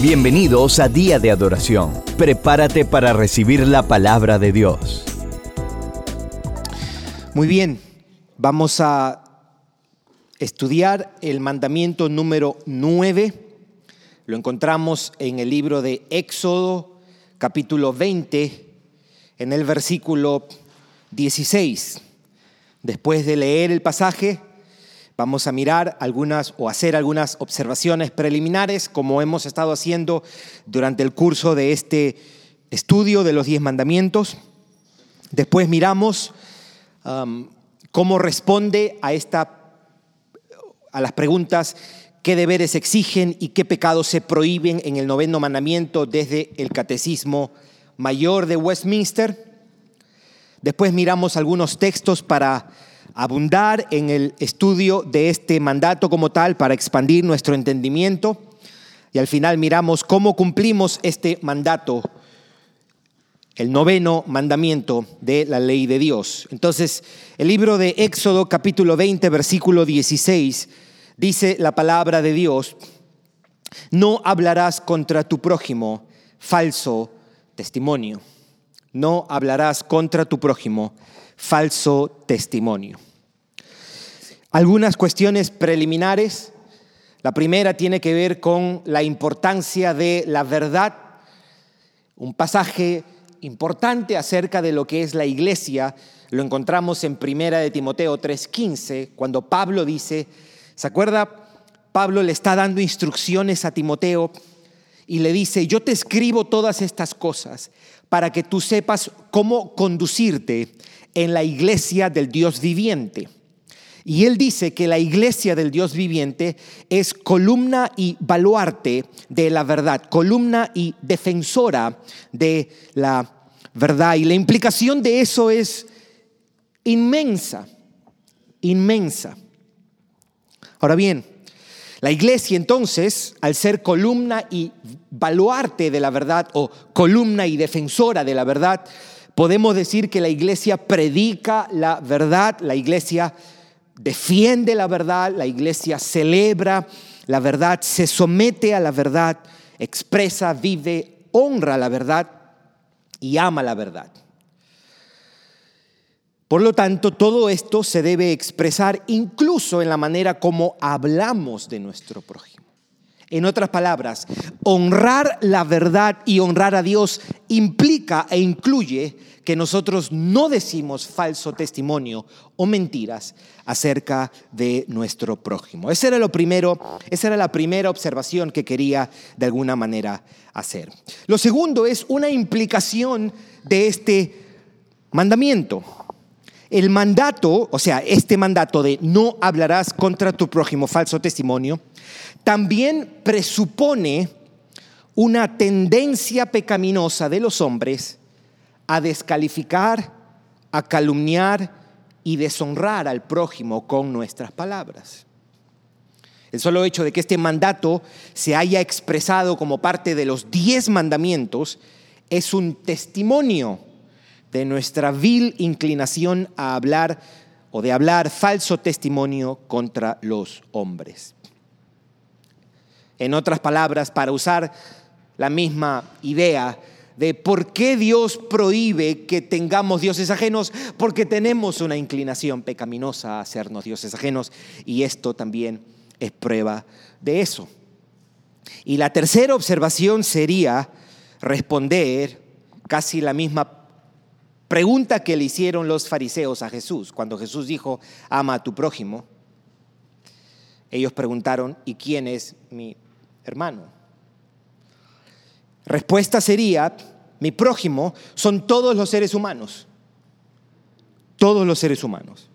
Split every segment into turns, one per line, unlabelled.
Bienvenidos a Día de Adoración. Prepárate para recibir la palabra de Dios.
Muy bien, vamos a estudiar el mandamiento número 9. Lo encontramos en el libro de Éxodo, capítulo 20, en el versículo 16. Después de leer el pasaje, Vamos a mirar algunas o hacer algunas observaciones preliminares, como hemos estado haciendo durante el curso de este estudio de los diez mandamientos. Después miramos um, cómo responde a, esta, a las preguntas qué deberes exigen y qué pecados se prohíben en el noveno mandamiento desde el Catecismo Mayor de Westminster. Después miramos algunos textos para abundar en el estudio de este mandato como tal para expandir nuestro entendimiento y al final miramos cómo cumplimos este mandato, el noveno mandamiento de la ley de Dios. Entonces, el libro de Éxodo capítulo 20, versículo 16, dice la palabra de Dios, no hablarás contra tu prójimo falso testimonio. No hablarás contra tu prójimo falso testimonio. Algunas cuestiones preliminares. La primera tiene que ver con la importancia de la verdad. Un pasaje importante acerca de lo que es la iglesia lo encontramos en Primera de Timoteo 3:15, cuando Pablo dice, ¿se acuerda? Pablo le está dando instrucciones a Timoteo y le dice, yo te escribo todas estas cosas para que tú sepas cómo conducirte en la iglesia del Dios viviente. Y él dice que la iglesia del Dios viviente es columna y baluarte de la verdad, columna y defensora de la verdad. Y la implicación de eso es inmensa, inmensa. Ahora bien, la iglesia entonces, al ser columna y baluarte de la verdad o columna y defensora de la verdad, podemos decir que la iglesia predica la verdad, la iglesia defiende la verdad, la iglesia celebra la verdad, se somete a la verdad, expresa, vive, honra la verdad y ama la verdad. Por lo tanto, todo esto se debe expresar incluso en la manera como hablamos de nuestro prójimo. En otras palabras, honrar la verdad y honrar a Dios implica e incluye que nosotros no decimos falso testimonio o mentiras acerca de nuestro prójimo. Ese era lo primero, esa era la primera observación que quería de alguna manera hacer. Lo segundo es una implicación de este mandamiento. El mandato, o sea, este mandato de no hablarás contra tu prójimo falso testimonio, también presupone una tendencia pecaminosa de los hombres a descalificar, a calumniar y deshonrar al prójimo con nuestras palabras. El solo hecho de que este mandato se haya expresado como parte de los diez mandamientos es un testimonio de nuestra vil inclinación a hablar o de hablar falso testimonio contra los hombres. En otras palabras, para usar la misma idea de por qué Dios prohíbe que tengamos dioses ajenos, porque tenemos una inclinación pecaminosa a hacernos dioses ajenos y esto también es prueba de eso. Y la tercera observación sería responder casi la misma Pregunta que le hicieron los fariseos a Jesús cuando Jesús dijo, ama a tu prójimo. Ellos preguntaron, ¿y quién es mi hermano? Respuesta sería, mi prójimo son todos los seres humanos, todos los seres humanos,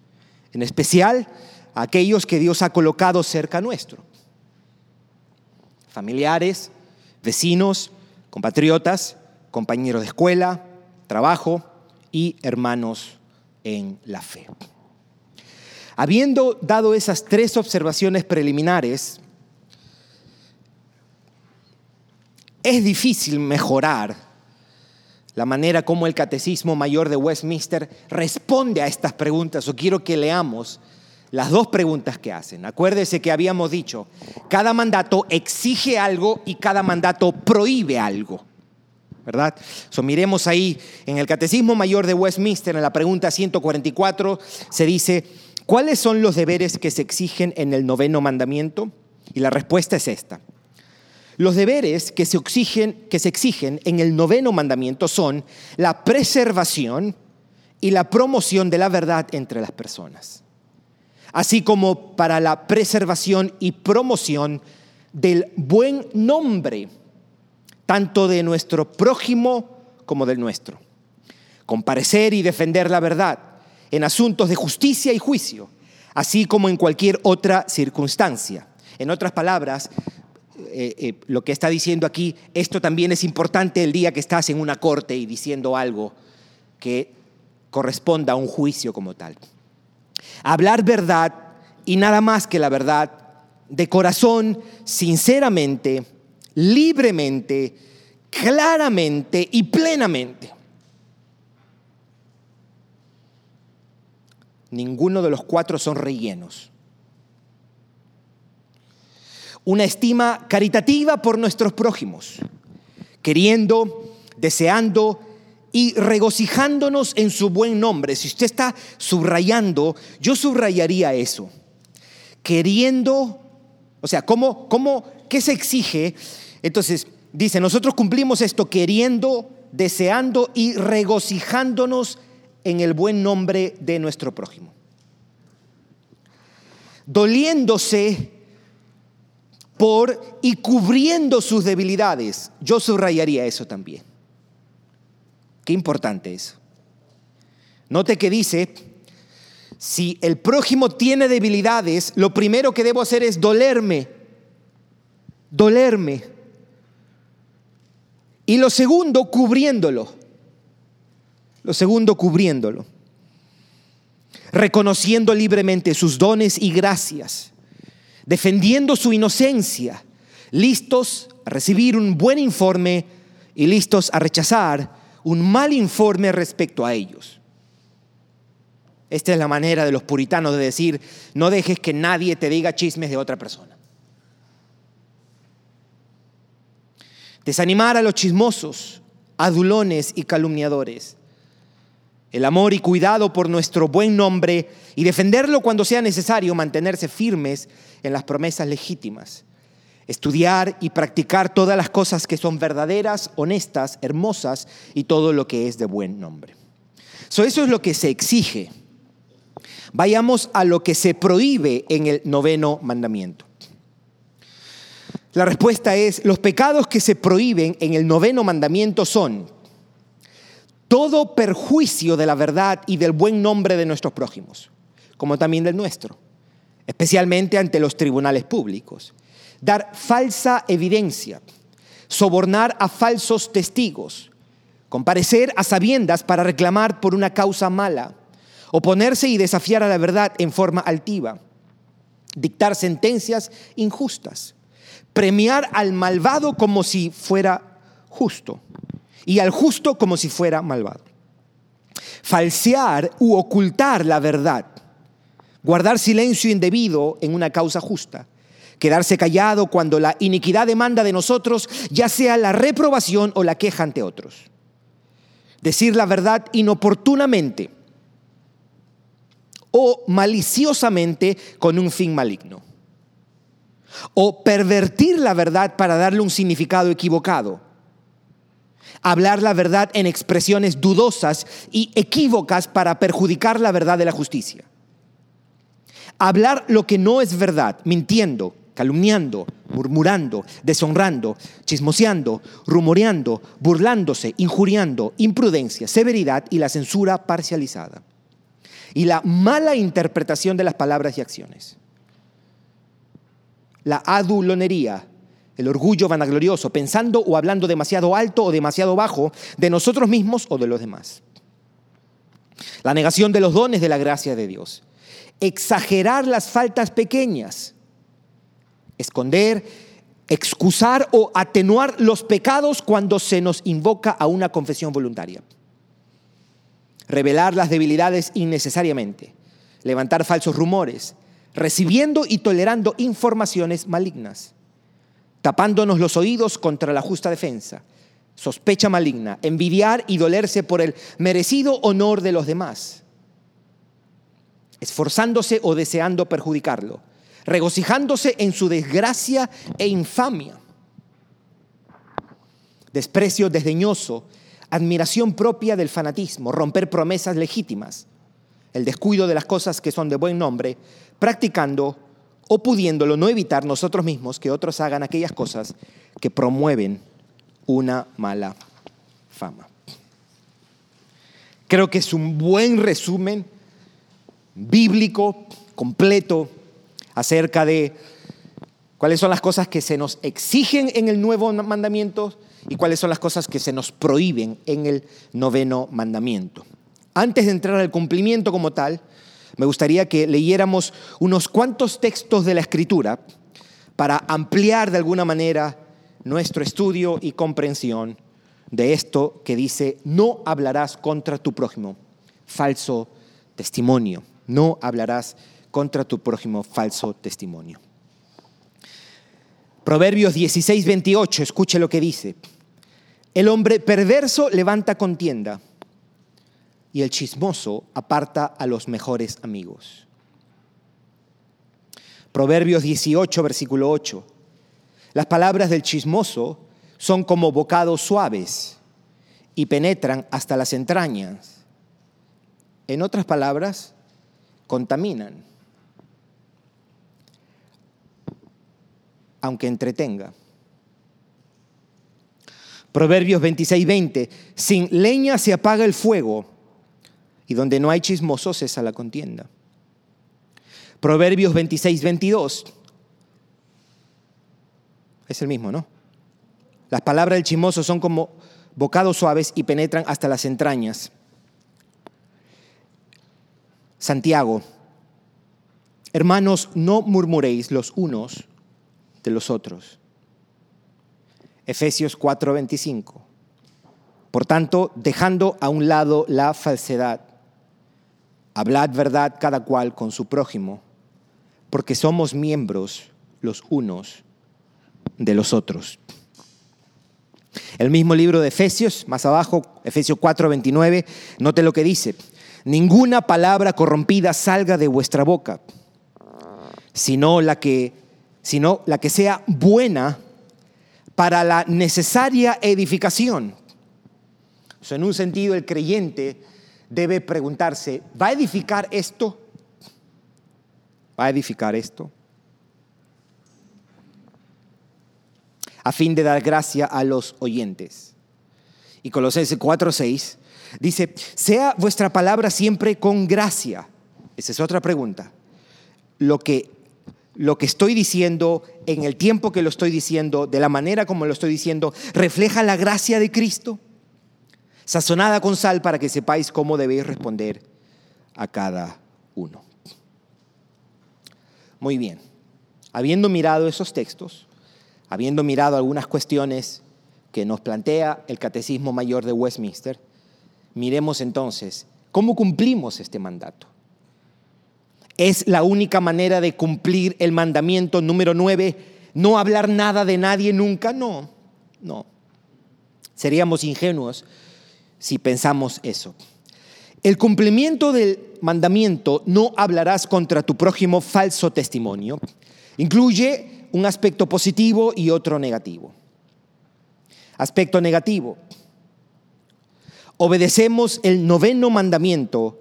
en especial aquellos que Dios ha colocado cerca nuestro, familiares, vecinos, compatriotas, compañeros de escuela, trabajo, y hermanos en la fe. Habiendo dado esas tres observaciones preliminares, es difícil mejorar la manera como el Catecismo Mayor de Westminster responde a estas preguntas, o quiero que leamos las dos preguntas que hacen. Acuérdese que habíamos dicho, cada mandato exige algo y cada mandato prohíbe algo. ¿Verdad? So, miremos ahí en el Catecismo Mayor de Westminster, en la pregunta 144, se dice, ¿cuáles son los deberes que se exigen en el noveno mandamiento? Y la respuesta es esta. Los deberes que se, exigen, que se exigen en el noveno mandamiento son la preservación y la promoción de la verdad entre las personas, así como para la preservación y promoción del buen nombre, tanto de nuestro prójimo como del nuestro. Comparecer y defender la verdad en asuntos de justicia y juicio, así como en cualquier otra circunstancia. En otras palabras, eh, eh, lo que está diciendo aquí, esto también es importante el día que estás en una corte y diciendo algo que corresponda a un juicio como tal. Hablar verdad y nada más que la verdad, de corazón, sinceramente, libremente, claramente y plenamente. Ninguno de los cuatro son rellenos una estima caritativa por nuestros prójimos, queriendo, deseando y regocijándonos en su buen nombre. Si usted está subrayando, yo subrayaría eso. Queriendo, o sea, ¿cómo, cómo, ¿qué se exige? Entonces, dice, nosotros cumplimos esto queriendo, deseando y regocijándonos en el buen nombre de nuestro prójimo. Doliéndose y cubriendo sus debilidades. Yo subrayaría eso también. Qué importante eso. Note que dice, si el prójimo tiene debilidades, lo primero que debo hacer es dolerme, dolerme. Y lo segundo, cubriéndolo. Lo segundo, cubriéndolo. Reconociendo libremente sus dones y gracias defendiendo su inocencia, listos a recibir un buen informe y listos a rechazar un mal informe respecto a ellos. Esta es la manera de los puritanos de decir, no dejes que nadie te diga chismes de otra persona. Desanimar a los chismosos, adulones y calumniadores el amor y cuidado por nuestro buen nombre y defenderlo cuando sea necesario, mantenerse firmes en las promesas legítimas. Estudiar y practicar todas las cosas que son verdaderas, honestas, hermosas y todo lo que es de buen nombre. eso es lo que se exige. Vayamos a lo que se prohíbe en el noveno mandamiento. La respuesta es, los pecados que se prohíben en el noveno mandamiento son todo perjuicio de la verdad y del buen nombre de nuestros prójimos, como también del nuestro, especialmente ante los tribunales públicos. Dar falsa evidencia, sobornar a falsos testigos, comparecer a sabiendas para reclamar por una causa mala, oponerse y desafiar a la verdad en forma altiva, dictar sentencias injustas, premiar al malvado como si fuera justo y al justo como si fuera malvado. Falsear u ocultar la verdad. Guardar silencio indebido en una causa justa. Quedarse callado cuando la iniquidad demanda de nosotros, ya sea la reprobación o la queja ante otros. Decir la verdad inoportunamente o maliciosamente con un fin maligno. O pervertir la verdad para darle un significado equivocado hablar la verdad en expresiones dudosas y equívocas para perjudicar la verdad de la justicia. Hablar lo que no es verdad, mintiendo, calumniando, murmurando, deshonrando, chismoseando, rumoreando, burlándose, injuriando, imprudencia, severidad y la censura parcializada. Y la mala interpretación de las palabras y acciones. La adulonería, el orgullo vanaglorioso, pensando o hablando demasiado alto o demasiado bajo de nosotros mismos o de los demás. La negación de los dones de la gracia de Dios. Exagerar las faltas pequeñas. Esconder, excusar o atenuar los pecados cuando se nos invoca a una confesión voluntaria. Revelar las debilidades innecesariamente. Levantar falsos rumores. recibiendo y tolerando informaciones malignas, tapándonos los oídos contra la justa defensa, sospecha maligna, envidiar y dolerse por el merecido honor de los demás, esforzándose o deseando perjudicarlo, regocijándose en su desgracia e infamia, desprecio desdeñoso, admiración propia del fanatismo, romper promesas legítimas, el descuido de las cosas que son de buen nombre, practicando o pudiéndolo no evitar nosotros mismos que otros hagan aquellas cosas que promueven una mala fama. Creo que es un buen resumen bíblico, completo, acerca de cuáles son las cosas que se nos exigen en el nuevo mandamiento y cuáles son las cosas que se nos prohíben en el noveno mandamiento. Antes de entrar al cumplimiento como tal, me gustaría que leyéramos unos cuantos textos de la Escritura para ampliar de alguna manera nuestro estudio y comprensión de esto que dice, no hablarás contra tu prójimo, falso testimonio, no hablarás contra tu prójimo, falso testimonio. Proverbios 16, 28, escuche lo que dice. El hombre perverso levanta contienda y el chismoso aparta a los mejores amigos. Proverbios 18, versículo 8. Las palabras del chismoso son como bocados suaves y penetran hasta las entrañas. En otras palabras, contaminan, aunque entretenga. Proverbios 26, 20. Sin leña se apaga el fuego y donde no hay chismosos cesa la contienda. Proverbios 26, 22. Es el mismo, ¿no? Las palabras del chismoso son como bocados suaves y penetran hasta las entrañas. Santiago, hermanos, no murmuréis los unos de los otros. Efesios 4:25. Por tanto, dejando a un lado la falsedad, hablad verdad cada cual con su prójimo, porque somos miembros los unos de los otros. El mismo libro de Efesios, más abajo, Efesios 4:29, note lo que dice, ninguna palabra corrompida salga de vuestra boca, sino la que, sino la que sea buena para la necesaria edificación. en un sentido, el creyente debe preguntarse, ¿va a edificar esto? ¿Va a edificar esto? A fin de dar gracia a los oyentes. Y Colosenses 4:6 dice, sea vuestra palabra siempre con gracia. Esa es otra pregunta. Lo que lo que estoy diciendo, en el tiempo que lo estoy diciendo, de la manera como lo estoy diciendo, refleja la gracia de Cristo, sazonada con sal para que sepáis cómo debéis responder a cada uno. Muy bien, habiendo mirado esos textos, habiendo mirado algunas cuestiones que nos plantea el Catecismo Mayor de Westminster, miremos entonces cómo cumplimos este mandato. Es la única manera de cumplir el mandamiento número nueve, no hablar nada de nadie nunca. No, no. Seríamos ingenuos si pensamos eso. El cumplimiento del mandamiento, no hablarás contra tu prójimo falso testimonio, incluye un aspecto positivo y otro negativo. Aspecto negativo. Obedecemos el noveno mandamiento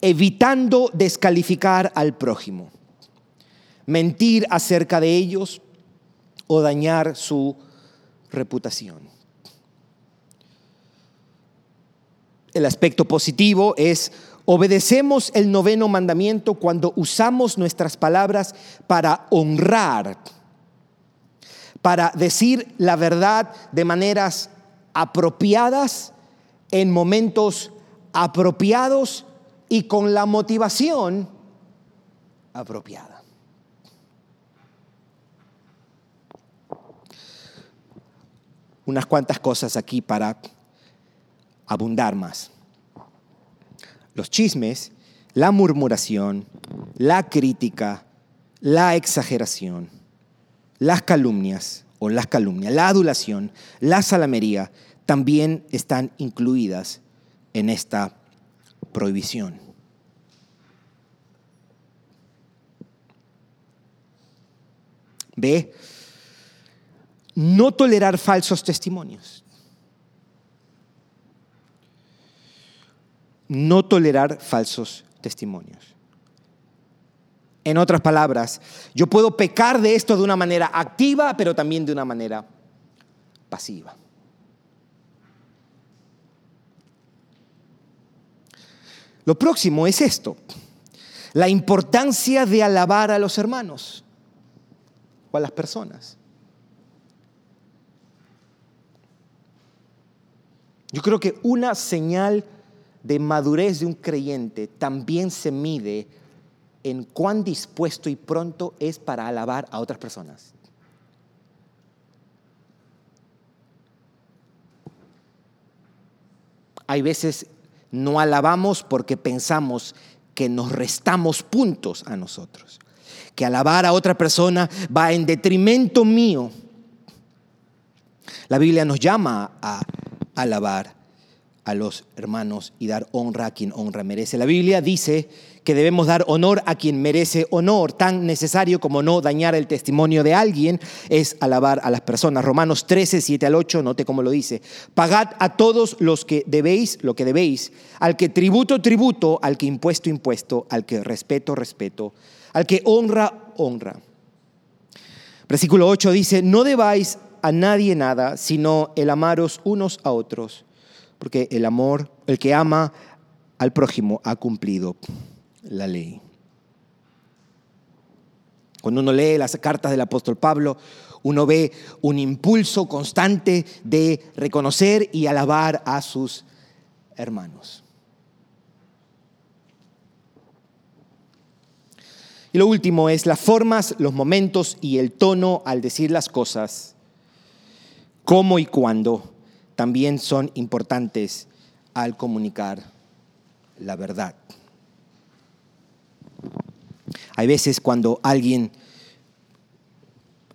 evitando descalificar al prójimo, mentir acerca de ellos o dañar su reputación. El aspecto positivo es obedecemos el noveno mandamiento cuando usamos nuestras palabras para honrar, para decir la verdad de maneras apropiadas en momentos apropiados y con la motivación apropiada. Unas cuantas cosas aquí para abundar más. Los chismes, la murmuración, la crítica, la exageración, las calumnias o las calumnias, la adulación, la salamería también están incluidas en esta prohibición. B. No tolerar falsos testimonios. No tolerar falsos testimonios. En otras palabras, yo puedo pecar de esto de una manera activa, pero también de una manera pasiva. Lo próximo es esto, la importancia de alabar a los hermanos o a las personas. Yo creo que una señal de madurez de un creyente también se mide en cuán dispuesto y pronto es para alabar a otras personas. Hay veces no alabamos porque pensamos que nos restamos puntos a nosotros, que alabar a otra persona va en detrimento mío. La Biblia nos llama a alabar a los hermanos y dar honra a quien honra merece. La Biblia dice que debemos dar honor a quien merece honor. Tan necesario como no dañar el testimonio de alguien es alabar a las personas. Romanos 13, 7 al 8, note cómo lo dice. Pagad a todos los que debéis, lo que debéis, al que tributo, tributo, al que impuesto, impuesto, al que respeto, respeto, al que honra, honra. Versículo 8 dice, no debáis a nadie nada, sino el amaros unos a otros, porque el amor, el que ama al prójimo ha cumplido la ley. Cuando uno lee las cartas del apóstol Pablo, uno ve un impulso constante de reconocer y alabar a sus hermanos. Y lo último es las formas, los momentos y el tono al decir las cosas, cómo y cuándo, también son importantes al comunicar la verdad. Hay veces cuando alguien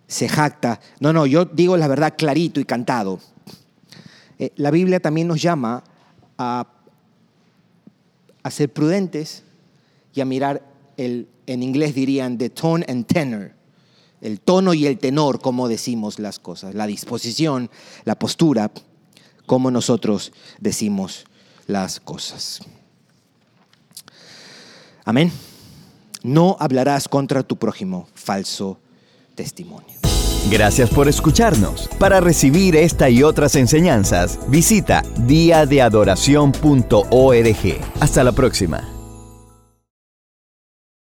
se jacta, no, no, yo digo la verdad clarito y cantado. Eh, la Biblia también nos llama a, ser prudentes y a mirar el, en inglés dirían the tone and tenor, el tono y el tenor, como decimos las cosas, la disposición, la postura, como nosotros decimos las cosas. Amén. No hablarás contra tu prójimo falso testimonio.
Gracias por escucharnos. Para recibir esta y otras enseñanzas, visita diadeadoración.org. Hasta la próxima.